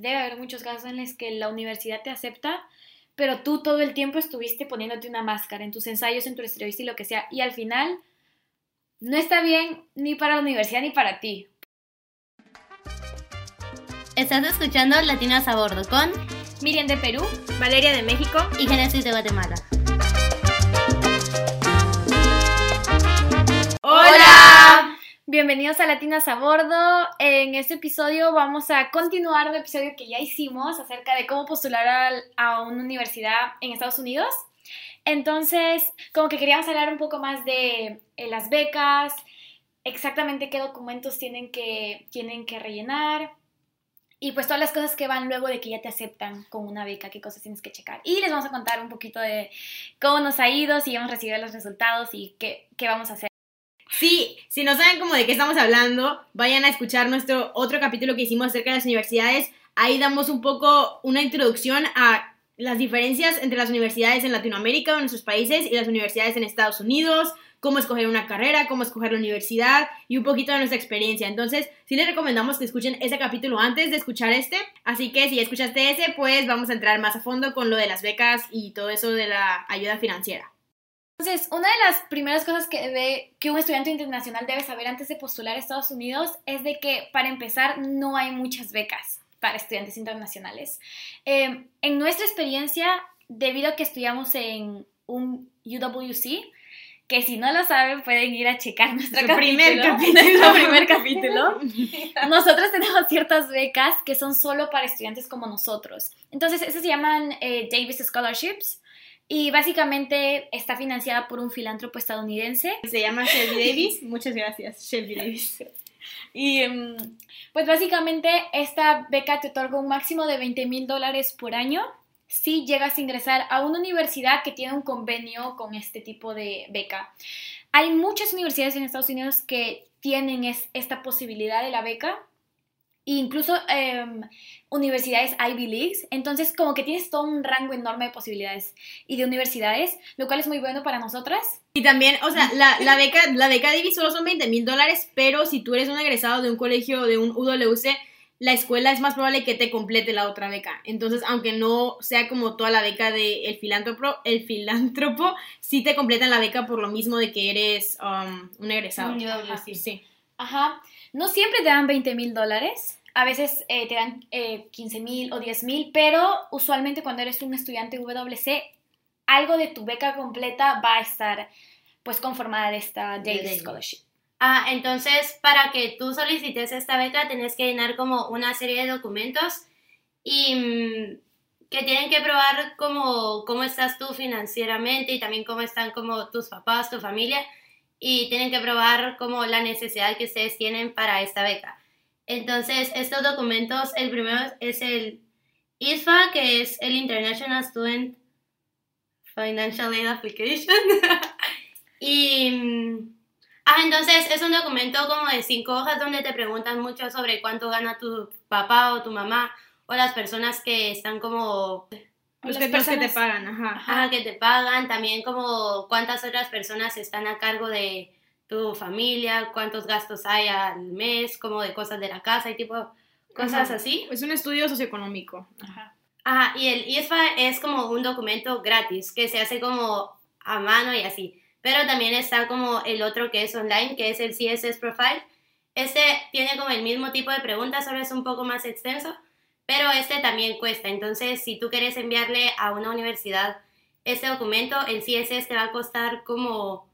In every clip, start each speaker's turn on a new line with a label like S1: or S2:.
S1: Debe haber muchos casos en los que la universidad te acepta, pero tú todo el tiempo estuviste poniéndote una máscara en tus ensayos, en tu entrevista y lo que sea, y al final no está bien ni para la universidad ni para ti.
S2: Estás escuchando Latinas a Bordo con
S1: Miriam de Perú,
S3: Valeria de México
S2: y Genesis de Guatemala.
S3: ¡Hola!
S1: Bienvenidos a Latinas a Bordo. En este episodio vamos a continuar un episodio que ya hicimos acerca de cómo postular a, una universidad en Estados Unidos. Entonces, como que queríamos hablar un poco más de eh, las becas, exactamente qué documentos tienen que, tienen que rellenar y pues todas las cosas que van luego de que ya te aceptan con una beca, qué cosas tienes que checar. Y les vamos a contar un poquito de cómo nos ha ido, si hemos recibido los resultados y qué, qué vamos a hacer.
S3: Sí, si no saben como de qué estamos hablando, vayan a escuchar nuestro otro capítulo que hicimos acerca de las universidades. Ahí damos un poco una introducción a las diferencias entre las universidades en Latinoamérica o en nuestros países y las universidades en Estados Unidos, cómo escoger una carrera, cómo escoger la universidad y un poquito de nuestra experiencia. Entonces, sí les recomendamos que escuchen ese capítulo antes de escuchar este. Así que si ya escuchaste ese, pues vamos a entrar más a fondo con lo de las becas y todo eso de la ayuda financiera.
S1: Entonces, una de las primeras cosas que, debe, que un estudiante internacional debe saber antes de postular a Estados Unidos es de que, para empezar, no hay muchas becas para estudiantes internacionales. Eh, en nuestra experiencia, debido a que estudiamos en un UWC, que si no lo saben pueden ir a checar nuestro capítulo,
S3: primer capítulo.
S1: nuestro primer capítulo. Nosotros tenemos ciertas becas que son solo para estudiantes como nosotros. Entonces, esas se llaman eh, Davis Scholarships y básicamente está financiada por un filántropo estadounidense.
S3: Se llama Shelby Davis. Muchas gracias, Shelby Davis.
S1: Y um, pues básicamente esta beca te otorga un máximo de 20 mil dólares por año si llegas a ingresar a una universidad que tiene un convenio con este tipo de beca. Hay muchas universidades en Estados Unidos que tienen es, esta posibilidad de la beca, incluso eh, universidades Ivy Leagues, entonces como que tienes todo un rango enorme de posibilidades y de universidades, lo cual es muy bueno para nosotras.
S3: Y también, o sea, la, la beca, la beca Davis solo son 20 mil dólares, pero si tú eres un egresado de un colegio, de un UWC, la escuela es más probable que te complete la otra beca. Entonces, aunque no sea como toda la beca del el filántropo, el filántropo sí te completan la beca por lo mismo de que eres um, un egresado.
S1: Ajá. Sí. Ajá. No siempre te dan 20 mil dólares. A veces eh, te dan eh, 15 mil o 10 mil, pero usualmente cuando eres un estudiante WC, algo de tu beca completa va a estar pues conformada de esta Davis Scholarship.
S2: Ah, entonces para que tú solicites esta beca tenés que llenar como una serie de documentos y mm, que tienen que probar cómo, cómo estás tú financieramente y también cómo están como tus papás, tu familia y tienen que probar como la necesidad que ustedes tienen para esta beca. Entonces, estos documentos, el primero es el ISFA, que es el International Student Financial Aid Application. y mm, Ah, entonces es un documento como de cinco hojas donde te preguntan mucho sobre cuánto gana tu papá o tu mamá o las personas que están como...
S3: Los que, que te pagan, ajá.
S2: Ajá, que te pagan, también como cuántas otras personas están a cargo de tu familia, cuántos gastos hay al mes, como de cosas de la casa y tipo cosas
S3: Ajá.
S2: así.
S3: Es un estudio socioeconómico.
S1: Ajá.
S2: Ajá, y el ISFA es como un documento gratis que se hace como a mano y así. Pero también está como el otro que es online, que es el CSS Profile. Este tiene como el mismo tipo de preguntas, solo es un poco más extenso, pero este también cuesta. Entonces, si tú quieres enviarle a una universidad este documento, el CSS te va a costar como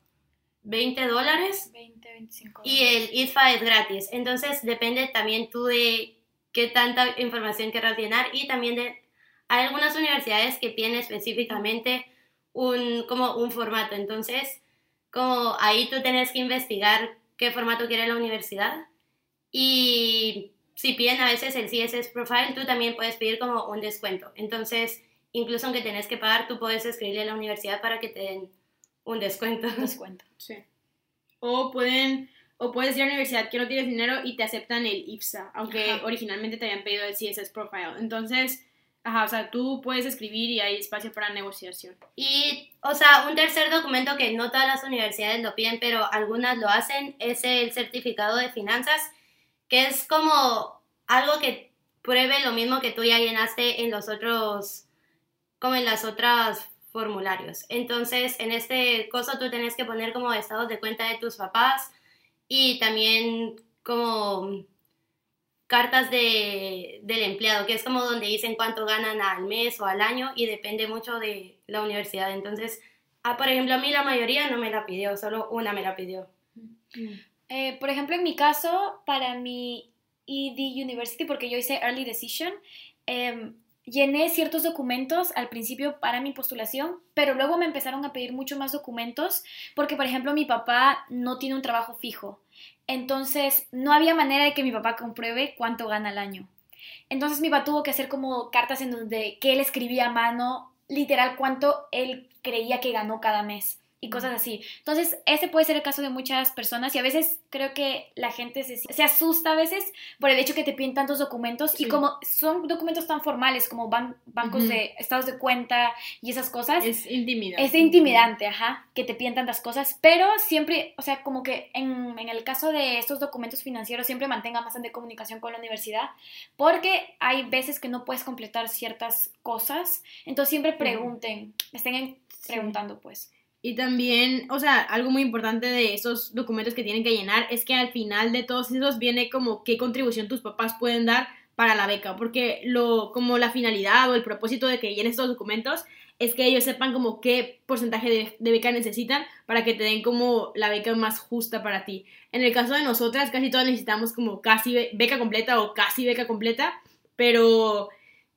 S2: 20 dólares.
S1: 20, 25
S2: Y el ISFA es gratis. Entonces, depende también tú de qué tanta información querrás llenar y también de... Hay algunas universidades que tienen específicamente un, como un formato. Entonces, como ahí tú tienes que investigar qué formato quiere la universidad. Y si piden a veces el CSS Profile, tú también puedes pedir como un descuento. Entonces, incluso aunque tenés que pagar, tú puedes escribirle a la universidad para que te den un descuento.
S1: descuento.
S3: Sí. O pueden... O puedes ir a la universidad que no tienes dinero y te aceptan el IPSA, aunque
S1: Ajá.
S3: originalmente te habían pedido el CSS Profile. Entonces, Ajá, o sea, tú puedes escribir y hay espacio para negociación.
S2: Y, o sea, un tercer documento que no todas las universidades lo piden, pero algunas lo hacen, es el certificado de finanzas, que es como algo que pruebe lo mismo que tú ya llenaste en los otros, como en las otras formularios. Entonces, en este coso tú tienes que poner como estados de cuenta de tus papás y también como cartas de, del empleado, que es como donde dicen cuánto ganan al mes o al año y depende mucho de la universidad. Entonces, ah, por ejemplo, a mí la mayoría no me la pidió, solo una me la pidió.
S1: Eh, por ejemplo, en mi caso, para mi ED University, porque yo hice Early Decision, em, llené ciertos documentos al principio para mi postulación, pero luego me empezaron a pedir mucho más documentos porque, por ejemplo, mi papá no tiene un trabajo fijo. Entonces, no había manera de que mi papá compruebe cuánto gana al año. Entonces, mi papá tuvo que hacer como cartas en donde que él escribía a mano, literal, cuánto él creía que ganó cada mes y cosas así. Entonces, ese puede ser el caso de muchas personas y a veces creo que la gente se, se asusta a veces por el hecho que te piden tantos documentos y como son documentos tan formales como bancos de estados de cuenta y esas cosas.
S3: Es intimidante.
S1: Es intimidante, ajá, que te piden tantas cosas, pero siempre, o sea, como que en, en el caso de estos documentos financieros siempre mantenga bastante comunicación con la universidad porque hay veces que no puedes completar ciertas cosas, entonces siempre pregunten, estén preguntando pues.
S3: Y también, o sea, algo muy importante de esos documentos que tienen que llenar es que al final de todos esos viene como qué contribución tus papás pueden dar para la beca, porque lo como la finalidad o el propósito de que llenen estos documentos es que ellos sepan como qué porcentaje de, de, beca necesitan para que te den como la beca más justa para ti. En el caso de nosotras, casi todas necesitamos como casi beca completa o casi beca completa, pero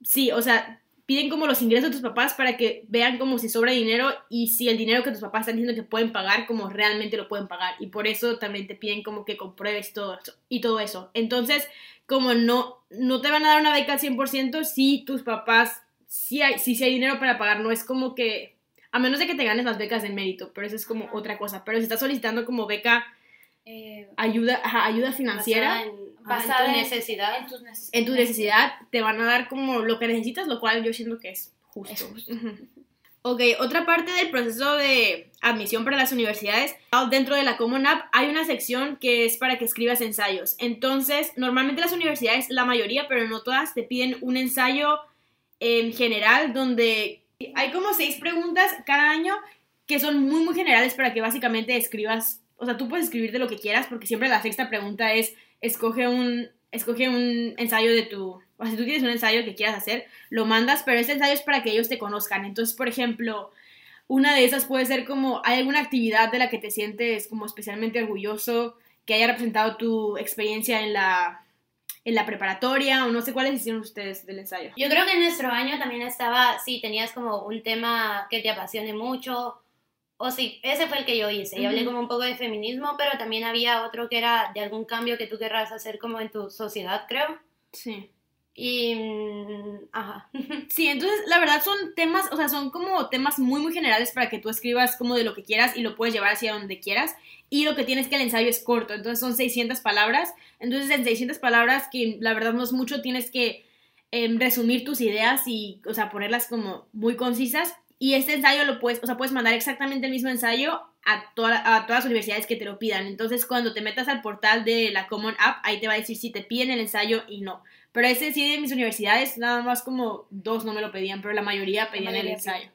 S3: sí, o sea, piden como los ingresos de tus papás para que vean como si sobra dinero y si el dinero que tus papás están diciendo que pueden pagar, como realmente lo pueden pagar. Y por eso también te piden como que compruebes todo eso, y todo eso. Entonces, como no, no te van a dar una beca al 100% si tus papás, si hay, si, hay dinero para pagar, no es como que, a menos de que te ganes las becas de mérito, pero eso es como otra cosa. Pero si estás solicitando como beca, eh, ayuda, ayuda financiera
S2: basada en tu necesidad.
S1: En, tus
S3: en tu necesidad te van a dar como lo que necesitas, lo cual yo siento que es justo. Ok, otra parte del proceso de admisión para las universidades, dentro de la Common App hay una sección que es para que escribas ensayos. Entonces, normalmente las universidades, la mayoría, pero no todas, te piden un ensayo en general donde hay como seis preguntas cada año que son muy, muy generales para que básicamente escribas, o sea, tú puedes escribir de lo que quieras porque siempre la sexta pregunta es escoge un, escoge un ensayo de tu, o si tú tienes un ensayo que quieras hacer, lo mandas, pero ese ensayo es para que ellos te conozcan. Entonces, por ejemplo, una de esas puede ser como, ¿hay alguna actividad de la que te sientes como especialmente orgulloso que haya representado tu experiencia en la, en la preparatoria o no sé cuáles hicieron ustedes del ensayo?
S2: Yo creo que en nuestro año también estaba, sí, tenías como un tema que te apasione mucho o sí, ese fue el que yo hice. Y hablé como un poco de feminismo, pero también había otro que era de algún cambio que tú querrás hacer como en tu sociedad, creo.
S3: Sí.
S2: Y, mm, ajá.
S3: Sí, entonces la verdad son temas, o sea, son como temas muy, muy generales para que tú escribas como de lo que quieras y lo puedes llevar hacia donde quieras. Y lo que tienes que el ensayo es corto, entonces son 600 palabras. Entonces en 600 palabras, que la verdad no es mucho, tienes que em, resumir tus ideas y, o sea, ponerlas como muy concisas y este ensayo lo puedes, o sea, puedes mandar exactamente el mismo ensayo a, a todas las universidades que te lo pidan. Entonces, cuando te metas al portal de la Common App, ahí te va a decir si te piden el ensayo y no. Pero ese sí de mis universidades, nada más como dos no me lo pedían, pero la mayoría pedían el ensayo.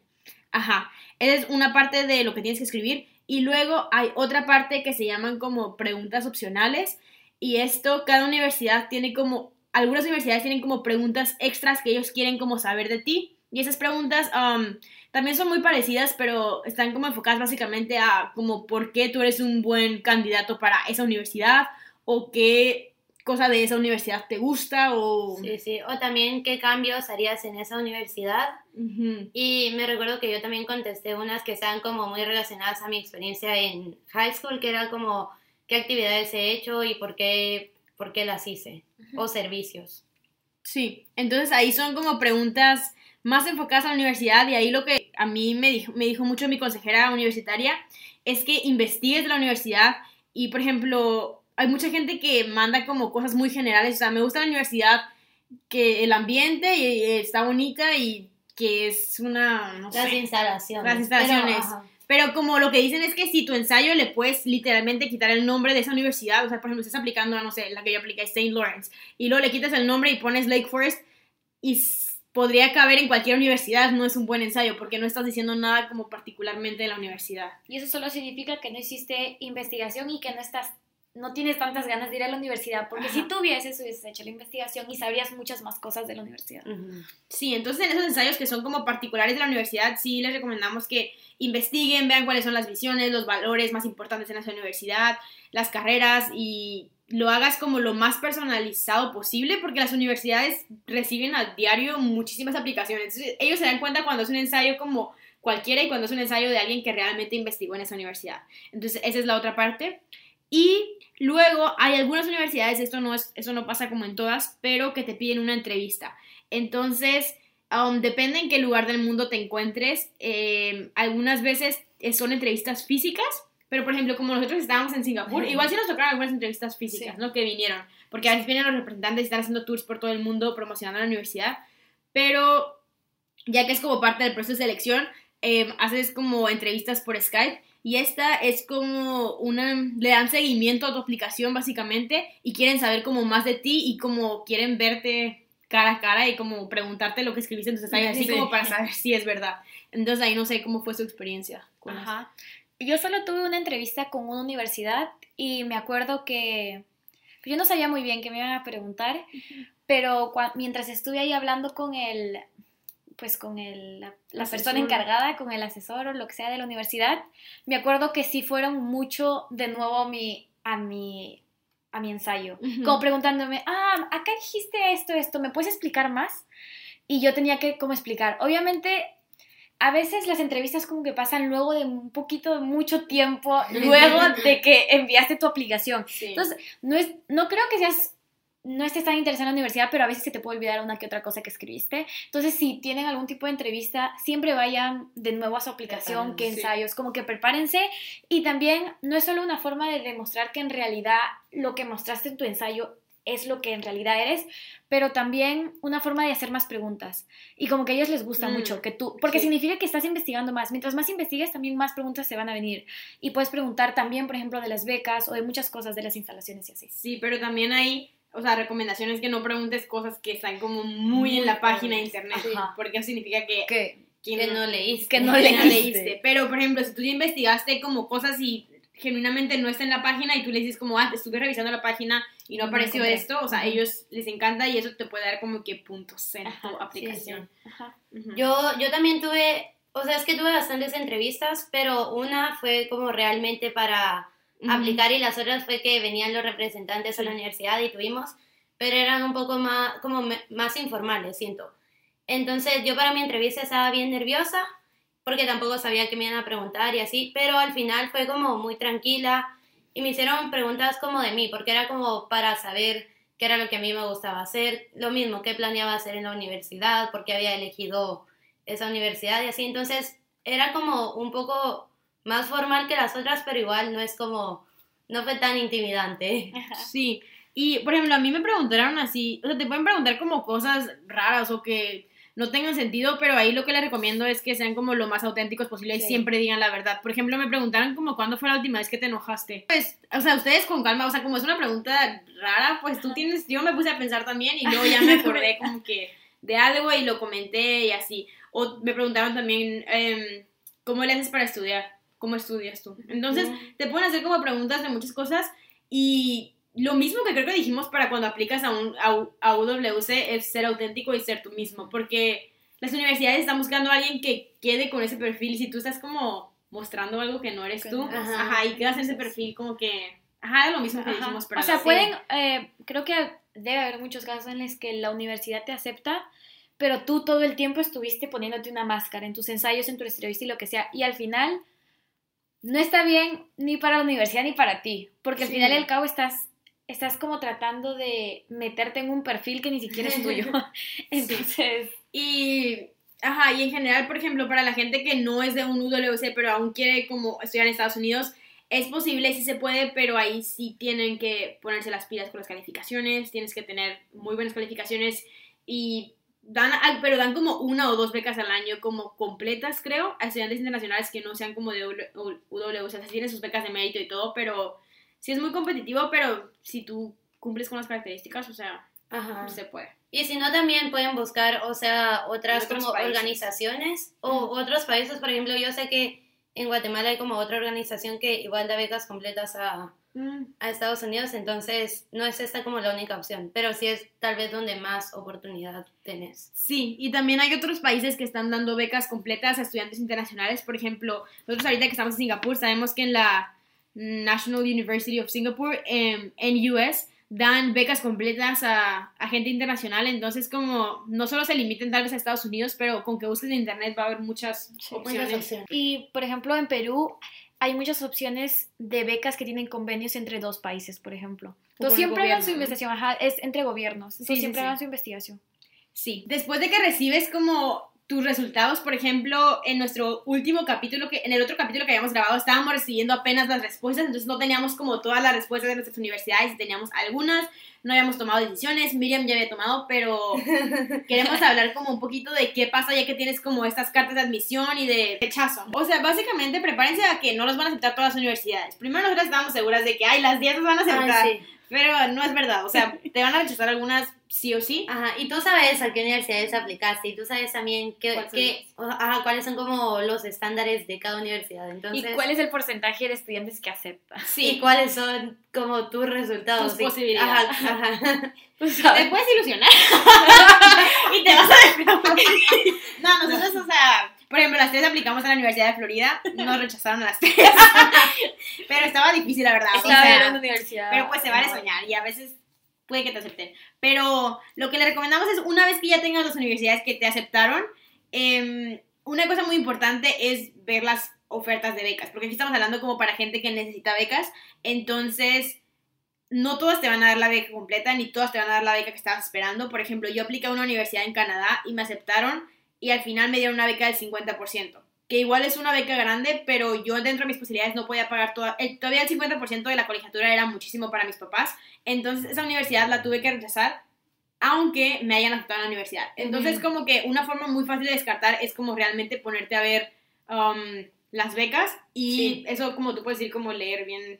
S3: Ajá. Esa es una parte de lo que tienes que escribir. Y luego hay otra parte que se llaman como preguntas opcionales. Y esto, cada universidad tiene como, algunas universidades tienen como preguntas extras que ellos quieren como saber de ti. Y esas preguntas um, también son muy parecidas, pero están como enfocadas básicamente a como por qué tú eres un buen candidato para esa universidad o qué cosa de esa universidad te gusta o...
S2: Sí, sí, o también qué cambios harías en esa universidad. Y me recuerdo que yo también contesté unas que estaban como muy relacionadas a mi experiencia en high school, que era como qué actividades he hecho y por qué, por qué las hice, o servicios.
S3: Sí, entonces ahí son como preguntas más enfocadas a la universidad y ahí lo que a mí me dijo, me dijo mucho mi consejera universitaria es que investigues de la universidad y, por ejemplo, hay mucha gente que manda como cosas muy generales, o sea, me gusta la universidad que el ambiente y, está bonita y que es una, no
S2: las instalaciones.
S3: Las instalaciones. Pero como lo que dicen es que si tu ensayo le puedes literalmente quitar el nombre de esa universidad, o sea, por ejemplo, estás aplicando a, no sé, la que yo apliqué, St. Lawrence, y luego le quitas el nombre y pones Lake Forest, y podría caber en cualquier universidad, no es un buen ensayo, porque no estás diciendo nada como particularmente de la universidad.
S1: Y eso solo significa que no hiciste investigación y que no estás no tienes tantas ganas de ir a la universidad, porque si tuvieses, hubieses hecho la investigación y sabrías muchas más cosas de la universidad.
S3: Sí, entonces en esos ensayos que son como particulares de la universidad, sí les recomendamos que investiguen, vean cuáles son las visiones, los valores más importantes en esa universidad, las carreras y lo hagas como lo más personalizado posible, porque las universidades reciben a diario muchísimas aplicaciones. Entonces, ellos se dan cuenta cuando es un ensayo como cualquiera y cuando es un ensayo de alguien que realmente investigó en esa universidad. Entonces, esa es la otra parte. Y luego hay algunas universidades, esto no, es, no pasa como en todas, pero que te piden una entrevista. Entonces, um, depende en qué lugar del mundo te encuentres. Eh, algunas veces son entrevistas físicas, pero por ejemplo, como nosotros estábamos en Singapur, igual sí nos tocaron algunas entrevistas físicas, ¿no? Que vinieron, porque a veces vienen los representantes y están haciendo tours por todo el mundo promocionando la universidad, pero ya que es como parte del proceso de selección, eh, haces como entrevistas por Skype y esta es como una, le dan seguimiento a tu aplicación básicamente y quieren saber como más de ti y como quieren verte cara a cara y como preguntarte lo que escribiste en tus así como para saber si es verdad. Entonces ahí no sé cómo fue su experiencia.
S1: Ajá. Yo solo tuve una entrevista con una universidad y me acuerdo que yo no sabía muy bien qué me iban a preguntar, pero mientras estuve ahí hablando con el pues con el, la, persona encargada, con el asesor o lo que sea de la universidad, me acuerdo que sí fueron mucho de nuevo a mi, a mi, a mi ensayo, como preguntándome, ah, acá dijiste esto, esto, ¿me puedes explicar más? Y yo tenía que como explicar, obviamente a veces las entrevistas como que pasan luego de un poquito, de mucho tiempo, luego de que enviaste tu aplicación. Entonces, no, es, no creo que seas no estés tan interesado en la universidad, pero a veces se te puede olvidar una que otra cosa que escribiste. Entonces, si tienen algún tipo de entrevista, siempre vayan de nuevo a su aplicación, que ensayos, como que prepárense. Y también no es solo una forma de demostrar que en realidad lo que mostraste en tu ensayo es lo que en realidad eres, pero también una forma de hacer más preguntas. Y como que a ellos les gusta mm, mucho que tú, porque significa que estás investigando más. Mientras más investigues, también más preguntas se van a venir. Y puedes preguntar también, por ejemplo, de las becas o de muchas cosas de las instalaciones y así.
S3: Sí, pero también hay o sea, recomendaciones que no preguntes cosas que están como muy, en la página de internet, porque eso significa que,
S2: que, no leíste.
S3: Que no, leíste. Pero, por ejemplo, si tú ya investigaste como cosas y genuinamente no está en la página y tú le dices como, ah, estuve revisando la página y no apareció esto, o sea, a ellos les encanta y eso te puede dar como que puntos en tu aplicación.
S2: Yo, yo también tuve, o sea, es que tuve bastantes entrevistas, pero una fue como realmente para aplicar y las otras fue que venían los representantes a la universidad y tuvimos, pero eran un poco más, como más informales, siento. Entonces yo para mi entrevista estaba bien nerviosa porque tampoco sabía qué me iban a preguntar y así, pero al final fue como muy tranquila y me hicieron preguntas como de mí, porque era como para saber qué era lo que a mí me gustaba hacer, lo mismo, qué planeaba hacer en la universidad, por qué había elegido esa universidad y así, entonces era como un poco más formal que las otras, pero igual no es como, no fue tan intimidante.
S3: Sí, y por ejemplo, a mí me preguntaron así, o sea, te pueden preguntar como cosas raras o que no tengan sentido, pero ahí lo que les recomiendo es que sean como lo más auténticos posible y siempre digan la verdad. Por ejemplo, me preguntaron como cuándo fue la última vez que te enojaste. Pues, o sea, ustedes con calma, o sea, como es una pregunta rara, pues tú tienes, yo me puse a pensar también y luego ya me acordé como que de algo y lo comenté y así. O me preguntaron también, em, ¿cómo le haces para estudiar? cómo estudias tú. Entonces, te pueden hacer como preguntas de muchas cosas y lo mismo que creo que dijimos para cuando aplicas a, un, a, UWC es ser auténtico y ser tú mismo, porque las universidades están buscando a alguien que quede con ese perfil y si tú estás como mostrando algo que no eres tú, ajá, y quedas en ese perfil como que, ajá, lo mismo que dijimos
S1: para O sea, pueden, eh, creo que debe haber muchos casos en los que la universidad te acepta, pero tú todo el tiempo estuviste poniéndote una máscara en tus ensayos, en tu entrevista y lo que sea, y al final no está bien ni para la universidad ni para ti, porque al final y al cabo estás, estás como tratando de meterte en un perfil que ni siquiera es tuyo. Entonces...
S3: Y, ajá, y en general, por ejemplo, para la gente que no es de un UWC, pero aún quiere como estudiar en Estados Unidos, es posible, sí se puede, pero ahí sí tienen que ponerse las pilas con las calificaciones, tienes que tener muy buenas calificaciones y dan, pero dan como una o dos becas al año como completas, creo, a estudiantes internacionales que no sean como de UW, o sea, tienen sus becas de mérito y todo, pero sí es muy competitivo, pero si tú cumples con las características, o sea,
S2: Ajá.
S3: se puede.
S2: Y si no, también pueden buscar, o sea, otras como
S3: países.
S2: organizaciones o otros países. Por ejemplo, yo sé que en Guatemala hay como otra organización que igual da becas completas a, a Estados Unidos, entonces no es esta como la única opción, pero sí es tal vez donde más oportunidad tenés.
S3: Sí, y también hay otros países que están dando becas completas a estudiantes internacionales. Por ejemplo, nosotros ahorita que estamos en Singapur, sabemos que en la National University of Singapore, em, en US, dan becas completas a, a gente internacional. Entonces, como no solo se limiten tal vez a Estados Unidos, pero con que busques en internet va a haber muchas opciones.
S1: Y, por ejemplo, en Perú hay muchas opciones de becas que tienen convenios entre dos países, por ejemplo. Entonces, siempre hagan su investigación, ajá, es entre gobiernos. Entonces,
S3: sí,
S1: siempre
S3: sí.
S1: hagan su investigación.
S3: Sí, después de que recibes como tus resultados, por ejemplo, en nuestro último capítulo, que en el otro capítulo que habíamos grabado, estábamos recibiendo apenas las respuestas, entonces no teníamos como todas las respuestas de nuestras universidades, teníamos algunas, no habíamos tomado decisiones, Miriam ya había tomado, pero queremos hablar como un poquito de qué pasa ya que tienes como estas cartas de admisión y de rechazo. O sea, básicamente prepárense a que no los van a aceptar todas las universidades. Primero nosotras estábamos seguras de que, ay, las 10 los van a aceptar,
S2: Ay, sí.
S3: Pero no es verdad, o sea, te van a rechazar algunas sí o sí.
S2: Ajá, y tú sabes a qué universidades aplicaste y tú sabes también qué,
S3: ¿Cuáles son
S2: qué- ajá, cuáles son como los estándares de cada universidad. Entonces,
S1: ¿Y cuál es el porcentaje de estudiantes que acepta?
S2: y cuáles son como tus resultados.
S3: Tus
S2: Sí.
S3: posibilidades.
S2: Ajá, ajá.
S3: Te puedes ilusionar y te vas a. No, nosotros, o sea, por ejemplo, las tres aplicamos a la Universidad de Florida, nos rechazaron a las tres. Pero estaba difícil, la verdad. o
S1: Estaba
S3: sea,
S1: en una universidad.
S3: pero pues se vale
S1: No,
S3: soñar y a veces puede que te acepten. Pero lo que le recomendamos es, una vez que ya tengas las universidades que te aceptaron, em, una cosa muy importante es ver las ofertas de becas, porque aquí estamos hablando como para gente que necesita becas, entonces no todas te van a dar la beca completa, ni todas te van a dar la beca que estabas esperando. Por ejemplo, yo apliqué a una universidad en Canadá y me aceptaron y al final me dieron una beca del 50%, que igual es una beca grande, pero yo dentro de mis posibilidades no podía pagar toda, el- todavía el 50% de la colegiatura era muchísimo para mis papás, entonces esa universidad la tuve que rechazar aunque me hayan aceptado en la universidad. Entonces, como que una forma muy fácil de descartar es como realmente ponerte a ver um, las becas y
S2: Sí.
S3: eso como tú puedes decir como leer bien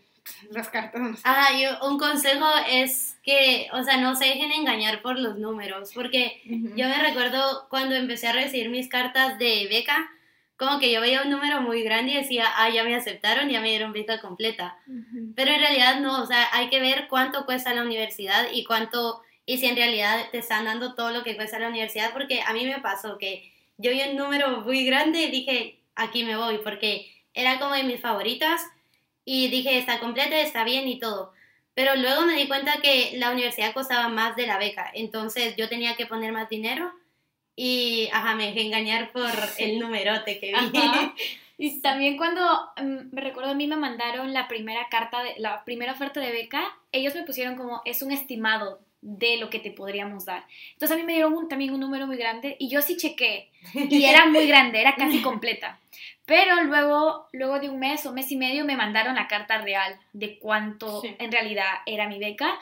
S3: las cartas.
S2: Ajá, y un consejo es que, o sea, no se dejen engañar por los números, porque yo me recuerdo cuando empecé a recibir mis cartas de beca, como que yo veía un número muy grande y decía, ah, ya me aceptaron, ya me dieron beca completa.
S1: Ujú.
S2: Pero en realidad no, o sea, hay que ver cuánto cuesta la universidad y cuánto, y si en realidad te están dando todo lo que cuesta la universidad, porque a mí me pasó que yo vi un número muy grande y dije, aquí me voy, porque era como de mis favoritas y dije, está completa, está bien y todo. Pero luego me di cuenta que la universidad costaba más de la beca, entonces yo tenía que poner más dinero y, ajá, me dejé engañar por el numerote que vi.
S1: Ajá. Y también cuando mm, me recuerdo a mí me mandaron la primera carta, de, la primera oferta de beca, ellos me pusieron como es un estimado de lo que te podríamos dar. Entonces a mí me dieron un- también un número muy grande y yo sí chequé y era muy grande, era casi completa. Pero luego, luego de un mes o mes y medio me mandaron la carta real de cuánto
S3: Sí.
S1: en realidad era mi beca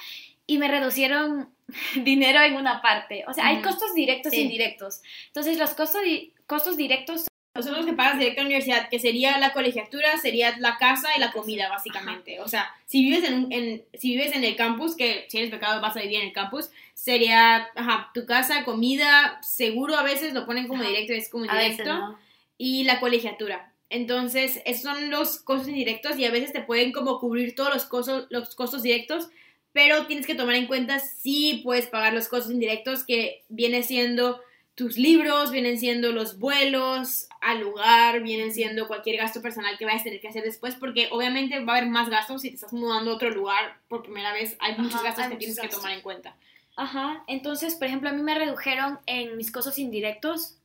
S1: y me reducieron dinero en una parte. O sea, hay costos directos e
S2: Sí.
S1: indirectos. Entonces los costos, costos directos
S3: Los que pagas directo a la universidad, que sería la colegiatura, sería la casa y la comida, básicamente. O sea, si vives en, un- en- si vives en el campus, que si eres becado vas a vivir en el campus, sería ajá, tu casa, comida, seguro a veces lo ponen como directo, es como indirecto.
S2: no.
S3: y la colegiatura. Entonces, esos son los costos indirectos y a veces te pueden como cubrir todos los costos, los costos directos, pero tienes que tomar en cuenta si puedes pagar los costos indirectos que viene siendo tus libros, vienen siendo los vuelos al lugar, vienen siendo cualquier gasto personal que vayas a tener que hacer después, porque obviamente va a haber más gastos si te estás mudando a otro lugar por primera vez, hay muchos
S1: Ajá,
S3: gastos
S1: hay
S3: que
S1: muchos
S3: tienes que tomar en cuenta.
S1: Ajá, entonces, por ejemplo, a mí me redujeron en mis costos indirectos,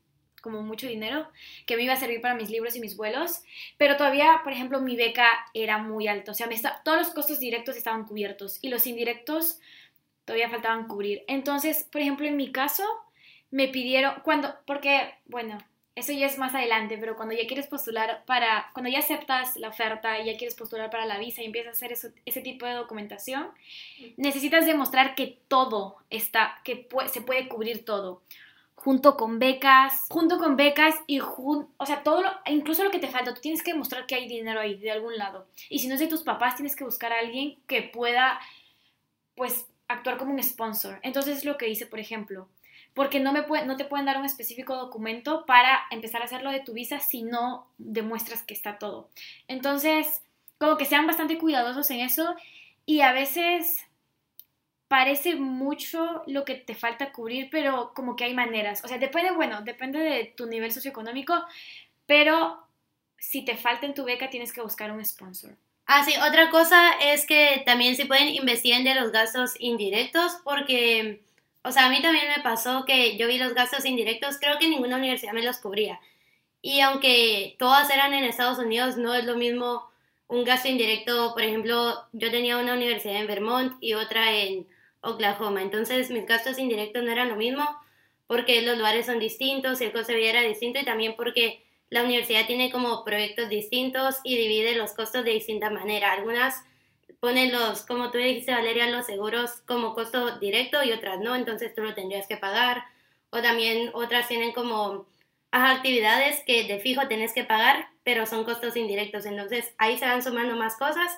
S1: como mucho dinero, que me iba a servir para mis libros y mis vuelos, pero todavía, por ejemplo, mi beca era muy alta, o sea, me está- todos los costos directos estaban cubiertos y los indirectos todavía faltaban cubrir. Entonces, por ejemplo, en mi caso, me pidieron, cuando, porque, bueno, eso ya es más adelante, pero cuando ya quieres postular para, cuando ya aceptas la oferta y ya quieres postular para la visa y empiezas a hacer eso- ese tipo de documentación, necesitas demostrar que todo está, que pu- se puede cubrir todo. junto con becas, junto con becas y jun- o sea, todo lo, incluso lo que te falta, tú tienes que demostrar que hay dinero ahí de algún lado. Y si no es de tus papás, tienes que buscar a alguien que pueda pues actuar como un sponsor. Entonces es lo que hice, por ejemplo, porque no me puede- no te pueden dar un específico documento para empezar a hacerlo de tu visa si no demuestras que está todo. Entonces, como que sean bastante cuidadosos en eso y a veces parece mucho lo que te falta cubrir, pero como que hay maneras. O sea, depende, bueno, depende de tu nivel socioeconómico, pero si te falta en tu beca tienes que buscar un sponsor.
S2: Ah, sí, otra cosa es que también se pueden investigar de los gastos indirectos porque, o sea, a mí también me pasó que yo vi los gastos indirectos, creo que ninguna universidad me los cubría. Y aunque todas eran en Estados Unidos, no es lo mismo un gasto indirecto, por ejemplo, yo tenía una universidad en Vermont y otra en Oklahoma, entonces mis gastos indirectos no eran lo mismo porque los lugares son distintos y el costo de vida era distinto y también porque la universidad tiene como proyectos distintos y divide los costos de distinta manera. Algunas ponen los, como tú dijiste Valeria, los seguros como costo directo y otras no, entonces tú lo tendrías que pagar. O también otras tienen como actividades que de fijo tenés que pagar, pero son costos indirectos. Entonces ahí se van sumando más cosas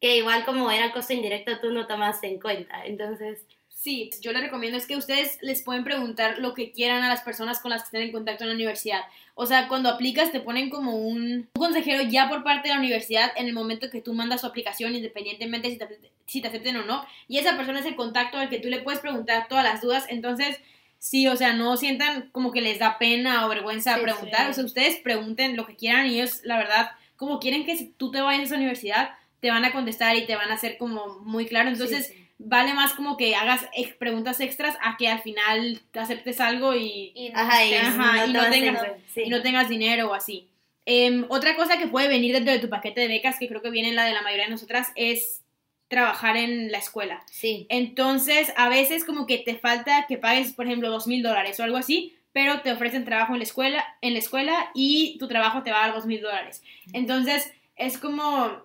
S2: que igual como era costo indirecto tú no tomaste en cuenta. Entonces,
S3: Sí, yo les recomiendo es que ustedes les pueden preguntar lo que quieran a las personas con las que estén en contacto en la universidad. O sea, cuando aplicas te ponen como un, consejero ya por parte de la universidad en el momento que tú mandas su aplicación, independientemente si te, si te acepten o no. Y esa persona es el contacto al que tú le puedes preguntar todas las dudas. Entonces, sí, o sea, no sientan como que les da pena o vergüenza
S2: Sí,
S3: preguntar.
S2: sí.
S3: O sea, ustedes pregunten lo que quieran y ellos, la verdad, como quieren que si tú te vayas a esa universidad, te van a contestar y te van a hacer como muy claro. Entonces,
S2: sí.
S3: Vale más como que hagas ex- preguntas extras a que al final te aceptes algo y,
S1: Y no
S2: Ajá, y,
S3: y tengas-
S2: cuenta, sí.
S3: y no tengas dinero o así. Em, otra cosa que puede venir dentro de tu paquete de becas, que creo que viene en la de la mayoría de nosotras, es trabajar en la escuela.
S2: Sí.
S3: Entonces, a veces como que te falta que pagues, por ejemplo, dos mil dólares o algo así, pero te ofrecen trabajo en la escuela, en la escuela y tu trabajo te va a dar dos mil dólares. Entonces, es como,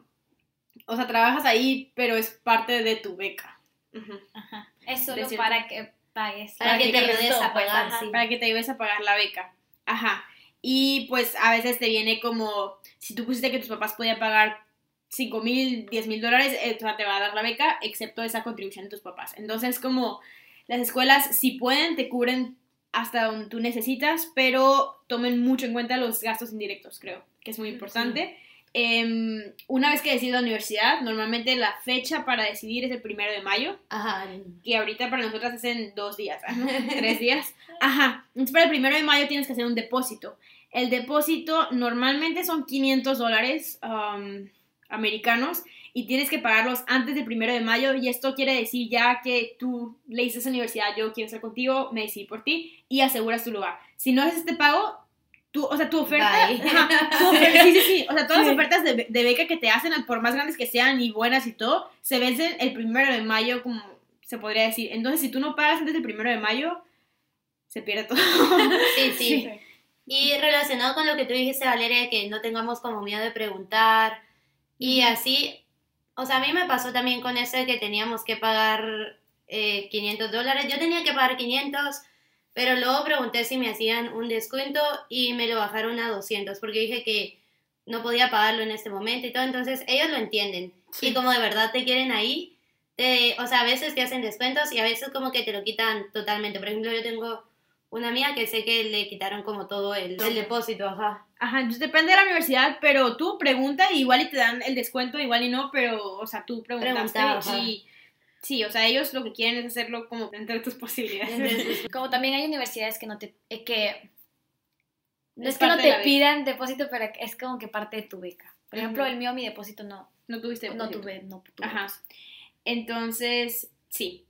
S3: o sea, trabajas ahí, pero es parte de tu beca.
S1: Ajá. Es solo para que pagues.
S2: Para
S3: Para
S2: que
S3: que
S2: te ayudes a pagar,
S1: Ajá.
S2: sí.
S3: para que te ayudes a pagar la beca. Ajá. Y pues a veces te viene como, si tú pusiste que tus papás podían pagar 5 mil, 10 mil dólares, eh, o sea, te va a dar la beca, excepto esa contribución de tus papás. Entonces, como las escuelas, si pueden, te cubren hasta donde tú necesitas, pero tomen mucho en cuenta los gastos indirectos, creo, que es muy importante. Em, una vez que decides la universidad, normalmente la fecha para decidir es el primero de mayo
S2: Ajá.
S3: que ahorita para nosotras es en dos días, tres días. Ajá. Entonces para el primero de mayo tienes que hacer un depósito. El depósito normalmente son 500 dólares um, americanos y tienes que pagarlos antes del primero de mayo y esto quiere decir ya que tú le dices a la universidad yo quiero estar contigo, me decidí por ti y aseguras tu lugar. Si no haces este pago, tú, o sea, tu oferta, ajá, tu oferta- sí, sí, sí, o sea, todas las ofertas de, de beca que te hacen, por más grandes que sean y buenas y todo, se vencen el primero de mayo, como se podría decir. Entonces, si tú no pagas antes del primero de mayo, se pierde todo.
S2: Sí, sí. Y relacionado con lo que tú dijiste, Valeria, que no tengamos como miedo de preguntar y así, o sea, a mí me pasó también con eso de que teníamos que pagar eh, 500 dólares. Yo tenía que pagar 500, pero luego pregunté si me hacían un descuento y me lo bajaron a 200 porque dije que no podía pagarlo en este momento y todo, entonces ellos lo entienden. Y como de verdad te quieren ahí, te, o sea, a veces te hacen descuentos y a veces como que te lo quitan totalmente. Por ejemplo, yo tengo una amiga que sé que le quitaron como todo el, el depósito, ajá.
S3: Ajá, entonces depende de la universidad, pero tú pregunta y igual y te dan el descuento, igual y no, pero, o sea, tú preguntaste
S2: Pregunta, ajá.
S3: Sí, o sea, ellos lo que quieren es hacerlo como dentro de tus posibilidades.
S1: Como también hay universidades que no te... eh, que no
S3: Es
S1: es que no te pidan depósito, pero es como que parte de tu beca. Por ejemplo,
S3: Ujú.
S1: el mío, mi depósito no,
S3: No tuviste
S1: no
S3: depósito.
S1: tuve, no tuve.
S3: Ajá. Entonces, sí.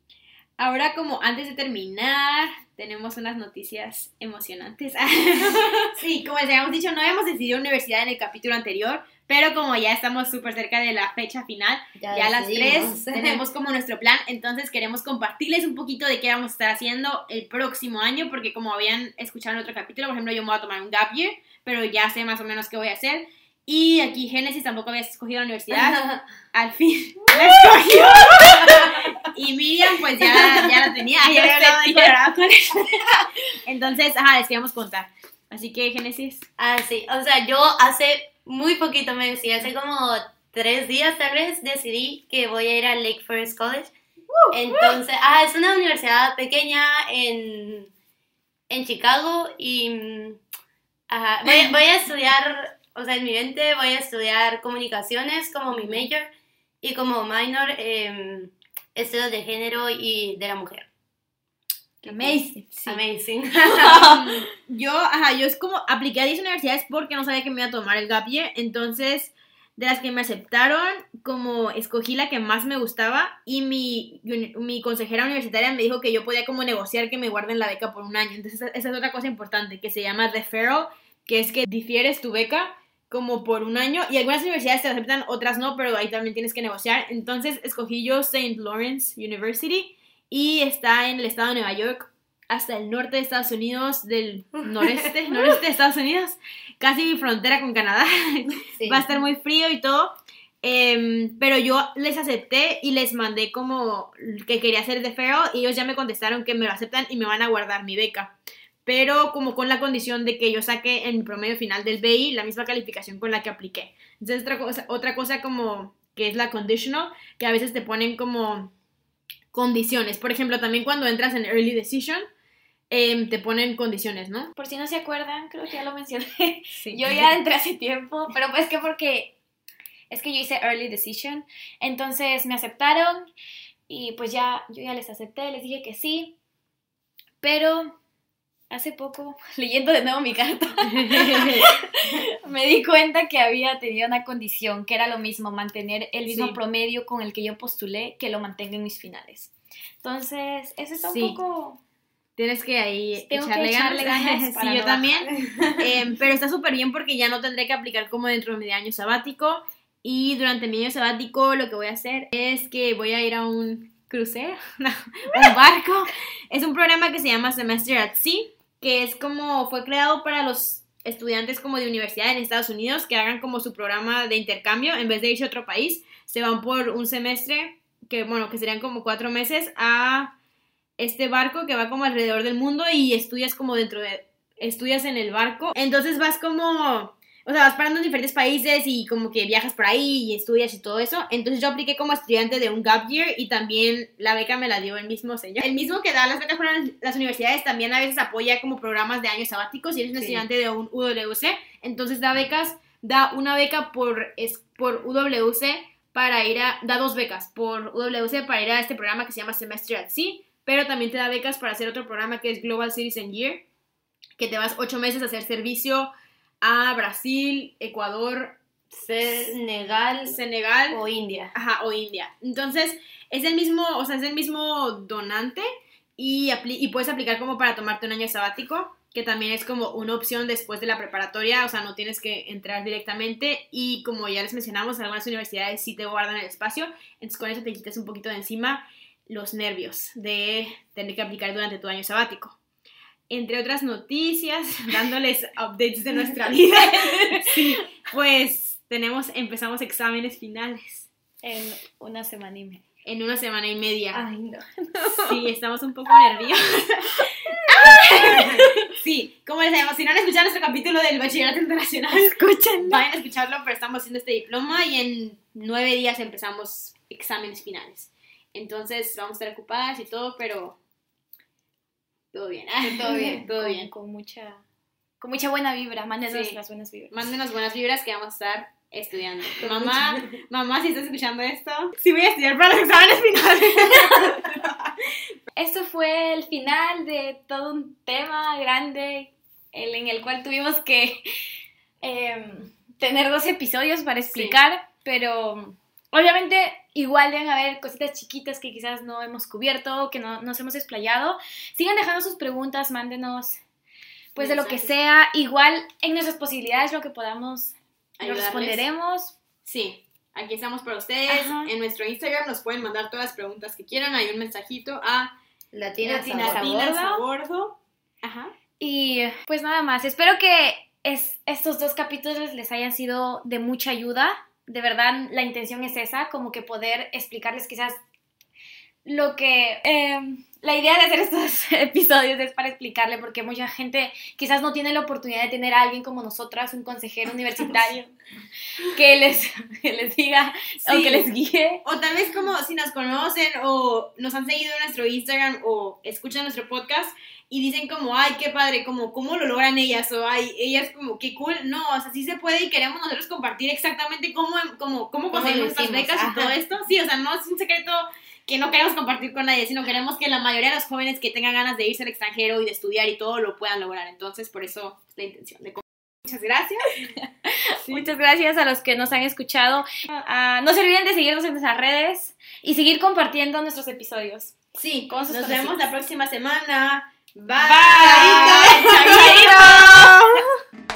S3: Ahora, como antes de terminar, tenemos unas noticias emocionantes. sí, como les habíamos dicho, no habíamos decidido universidad en el capítulo anterior, pero como ya estamos súper cerca de la fecha final, ya, a las tres tenemos como nuestro plan, entonces queremos compartirles un poquito de qué vamos a estar haciendo el próximo año, porque como habían escuchado en otro capítulo, por ejemplo, yo me voy a tomar un gap year, pero ya sé más o menos qué voy a hacer. Y aquí Génesis tampoco había escogido la universidad, al fin la escogió. Y Miriam, pues ya, ya la tenía, ya había College. Entonces, ajá, les queríamos contar. Así que, Génesis.
S2: Ah, sí. O sea, yo hace muy poquito, me decía, hace como tres días tal vez, decidí que voy a ir a Lake Forest College. Entonces, ah, es una universidad pequeña en, en Chicago y mm, ajá, voy, voy a estudiar, o sea, en mi mente voy a estudiar comunicaciones como mi major y como minor em, estudios de género y de la mujer.
S3: Amazing.
S2: Sí. Amazing.
S3: yo, ajá, yo es como apliqué a 10 universidades porque no sabía que me iba a tomar el gap year, entonces de las que me aceptaron, como escogí la que más me gustaba y mi, mi consejera universitaria me dijo que yo podía como negociar que me guarden la beca por un año. Entonces esa es otra cosa importante que se llama deferral, que es que difieres tu beca como por un año y algunas universidades te aceptan, otras no, pero ahí también tienes que negociar. Entonces escogí yo St. Lawrence University y está en el estado de Nueva York hasta el norte de Estados Unidos, del noreste, noreste de Estados Unidos, casi frontera con Canadá. Va a estar muy frío y todo. Em, pero yo les acepté y les mandé como que quería hacer de feo y ellos ya me contestaron que me lo aceptan y me van a guardar mi beca. Pero como con la condición de que yo saque en mi promedio final del BI la misma calificación con la que apliqué. Entonces otra cosa, otra cosa como que es la conditional, que a veces te ponen como condiciones. Por ejemplo, también cuando entras en Early Decision, em, te ponen condiciones, ¿no?
S1: Por si no se acuerdan, creo que ya lo mencioné. Yo ya entré hace tiempo, pero pues que porque es que yo hice Early Decision, entonces me aceptaron y pues ya yo ya les acepté, les dije que sí, pero hace poco, leyendo de nuevo mi carta, me di cuenta que había tenido una condición que era lo mismo, mantener el mismo promedio con el que yo postulé, que lo mantenga en mis finales. Entonces, eso está un poco...
S3: Tienes que ahí
S1: Tengo
S3: echarle,
S1: que echarle ganas.
S3: sí, yo también. Em, pero está súper bien porque ya no tendré que aplicar como dentro de mi año sabático. Y durante mi año sabático lo que voy a hacer es que voy a ir a un crucero, no, un barco. Es un programa que se llama Semester at Sea que es como fue creado para los estudiantes como de universidad en Estados Unidos que hagan como su programa de intercambio en vez de irse a otro país, se van por un semestre que bueno, que serían como cuatro meses a este barco que va como alrededor del mundo y estudias como dentro de, estudias en el barco, entonces vas como o sea, vas parando en diferentes países y como que viajas por ahí y estudias y todo eso. Entonces yo apliqué como estudiante de un gap year y también la beca me la dio el mismo sello. El mismo que da las becas para las universidades también a veces apoya como programas de años sabáticos si eres un estudiante de un UWC. Entonces da becas, da una beca por, es, por UWC para ir a, da dos becas por UWC para ir a este programa que se llama Semester at Sea, pero también te da becas para hacer otro programa que es Global Citizen Year, que te vas ocho meses a hacer servicio a Brasil, Ecuador,
S2: Senegal,
S3: Senegal
S2: o India.
S3: Ajá, o India. Entonces, es el mismo, o sea, es el mismo donante y, y puedes aplicar como para tomarte un año sabático, que también es como una opción después de la preparatoria, o sea, no tienes que entrar directamente y como ya les mencionamos, algunas universidades sí te guardan el espacio, entonces con eso te quitas un poquito de encima los nervios de tener que aplicar durante tu año sabático entre otras noticias, dándoles updates de nuestra vida. Sí, pues tenemos, empezamos exámenes finales.
S1: En una semana y media.
S3: En una semana y media.
S1: Ay, no.
S3: Sí, estamos un poco nerviosos. sí, como les decimos, si no han escuchado nuestro capítulo del Bachillerato Internacional,
S1: escuchen.
S3: Vayan a escucharlo, pero estamos haciendo este diploma y en nueve días empezamos exámenes finales. Entonces vamos a estar ocupadas y todo, pero todo bien, todo bien, todo
S1: con,
S3: bien.
S1: Con mucha, con mucha buena vibra, mándenos
S3: Sí.
S1: las buenas vibras.
S3: Mándenos buenas vibras que vamos a estar estudiando. Mamá, mamá, si estás escuchando esto, sí voy a estudiar para los exámenes finales.
S1: Esto fue el final de todo un tema grande el- en el cual tuvimos que em, tener dos episodios para explicar, pero obviamente igual deben haber cositas chiquitas que quizás no hemos cubierto, que no nos hemos explayado. Sigan dejando sus preguntas, mándenos pues de lo que sea, igual en nuestras posibilidades lo que podamos lo responderemos.
S3: Sí, aquí estamos para ustedes.
S1: Ajá.
S3: En nuestro Instagram nos pueden mandar todas las preguntas que quieran. Hay un mensajito a
S2: Latina,
S1: Latina
S2: Sabor.
S1: Sabor.
S3: Latina
S1: Sabordo.
S3: Sabordo. Ajá.
S1: Y pues nada más, espero que es, estos dos capítulos les hayan sido de mucha ayuda. De verdad, la intención es esa, como que poder explicarles quizás lo que... em, la idea de hacer estos episodios es para explicarle porque mucha gente quizás no tiene la oportunidad de tener a alguien como nosotras, un consejero universitario, que les, que les diga o que les guíe.
S3: O tal vez como si nos conocen o nos han seguido en nuestro Instagram o escuchan nuestro podcast y dicen como, ay, qué padre, como, ¿cómo lo logran ellas? O, ay, ellas como, qué cool. No, o sea, sí se puede y queremos nosotros compartir exactamente cómo, cómo, cómo conseguimos
S2: hicimos,
S3: becas y
S2: ajá.
S3: todo esto. Sí, o sea, no es un secreto que no queremos compartir con nadie, sino queremos que la mayoría de los jóvenes que tengan ganas de irse al extranjero y de estudiar y todo lo puedan lograr. Entonces, por eso es la intención de Muchas gracias.
S1: Muchas gracias a los que nos han escuchado. Ah, no se olviden de seguirnos en nuestras redes y seguir compartiendo nuestros episodios.
S3: Sí,
S1: Con sus
S3: nos
S1: conocidos.
S3: vemos la próxima semana. Bye. Bye.
S1: Bye.